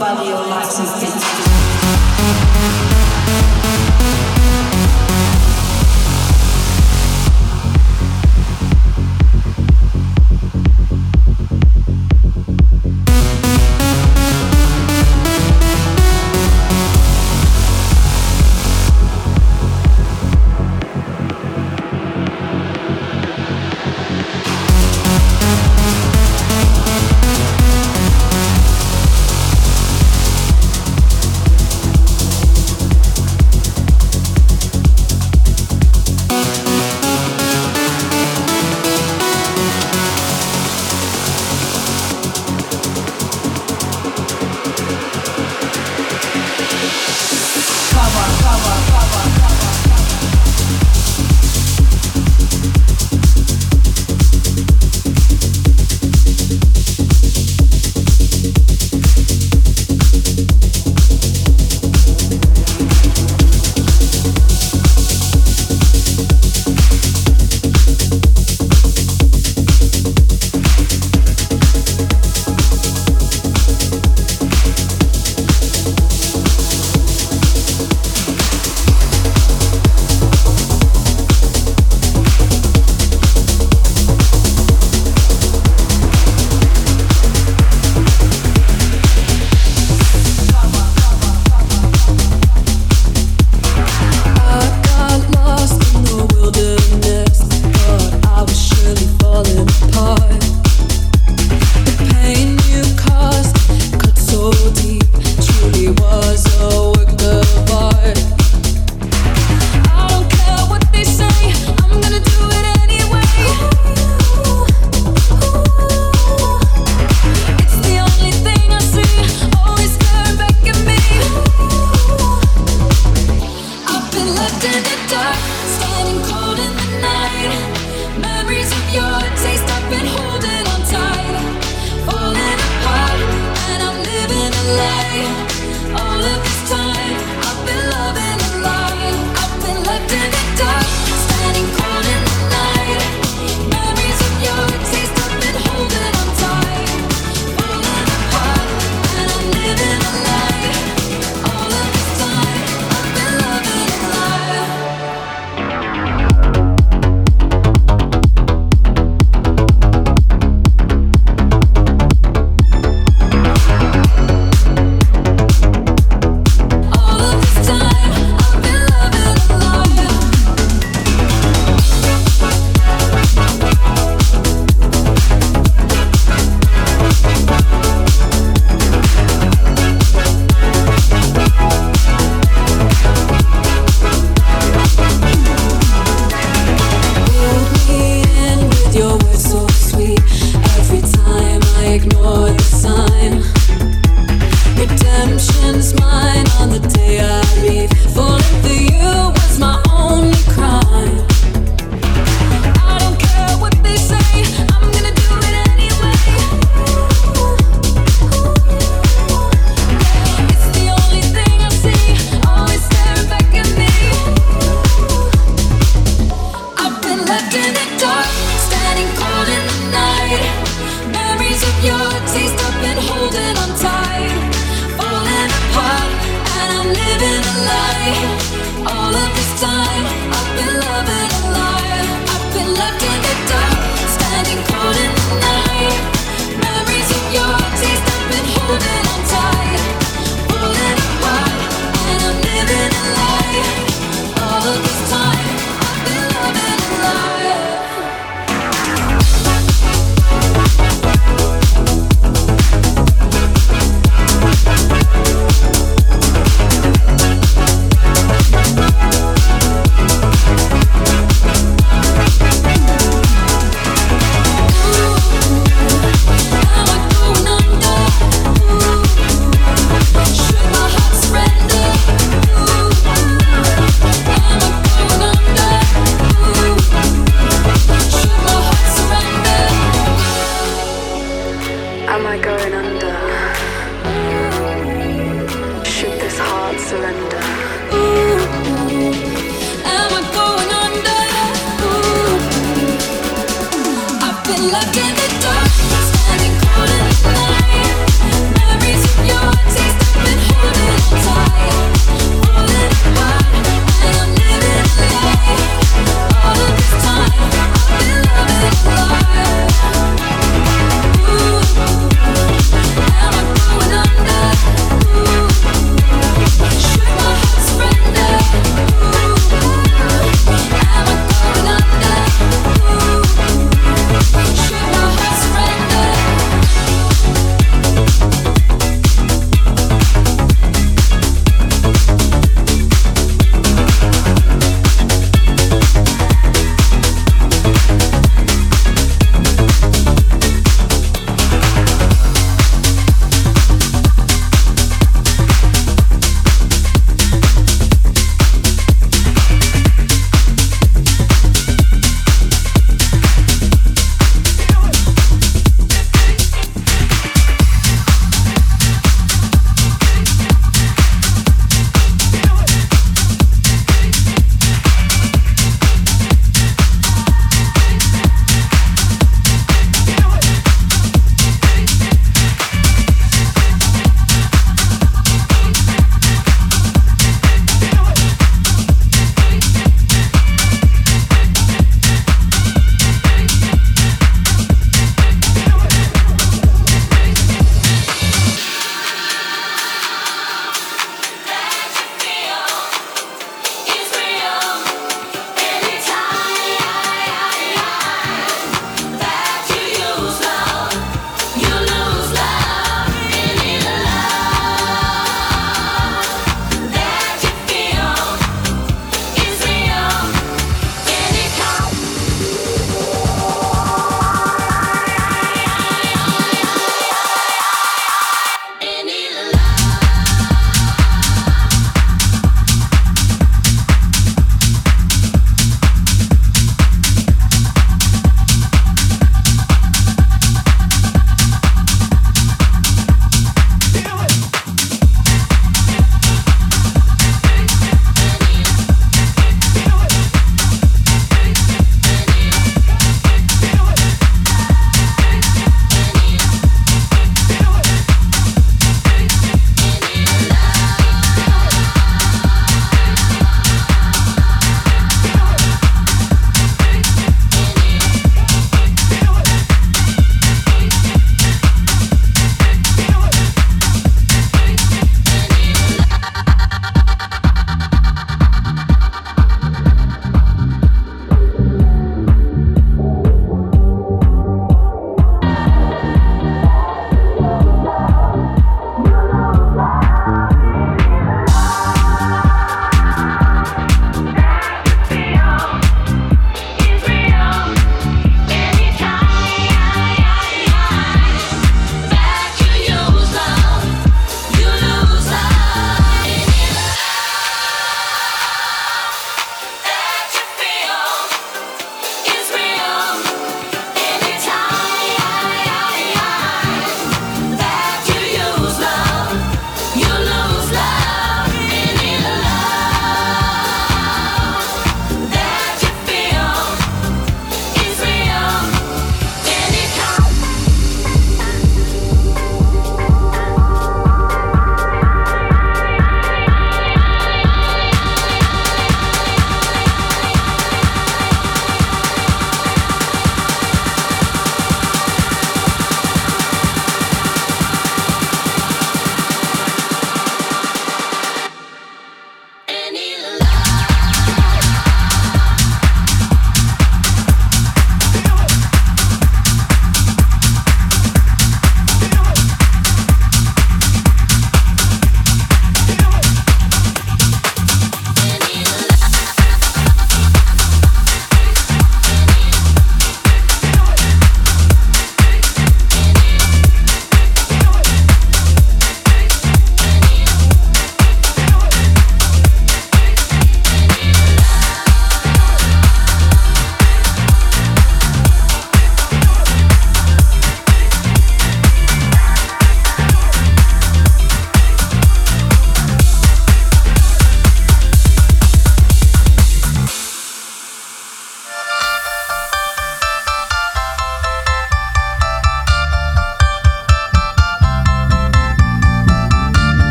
Nobody alive.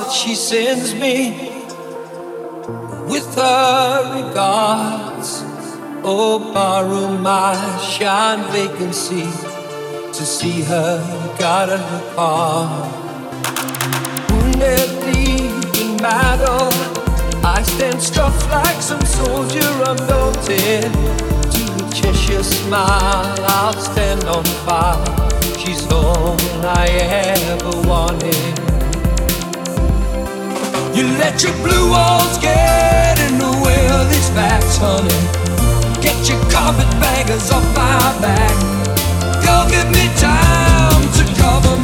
Card she sends me with her regards. Oh, borrow my shine vacancy to see her got her car. Wounded deep in battle, I stand stuffed like some soldier undaunted. To the Cheshire smile, I'll stand on fire. She's all I ever wanted. You let your blue walls get in the way of these facts, honey. Get your carpetbaggers off my back. Go give me time to cover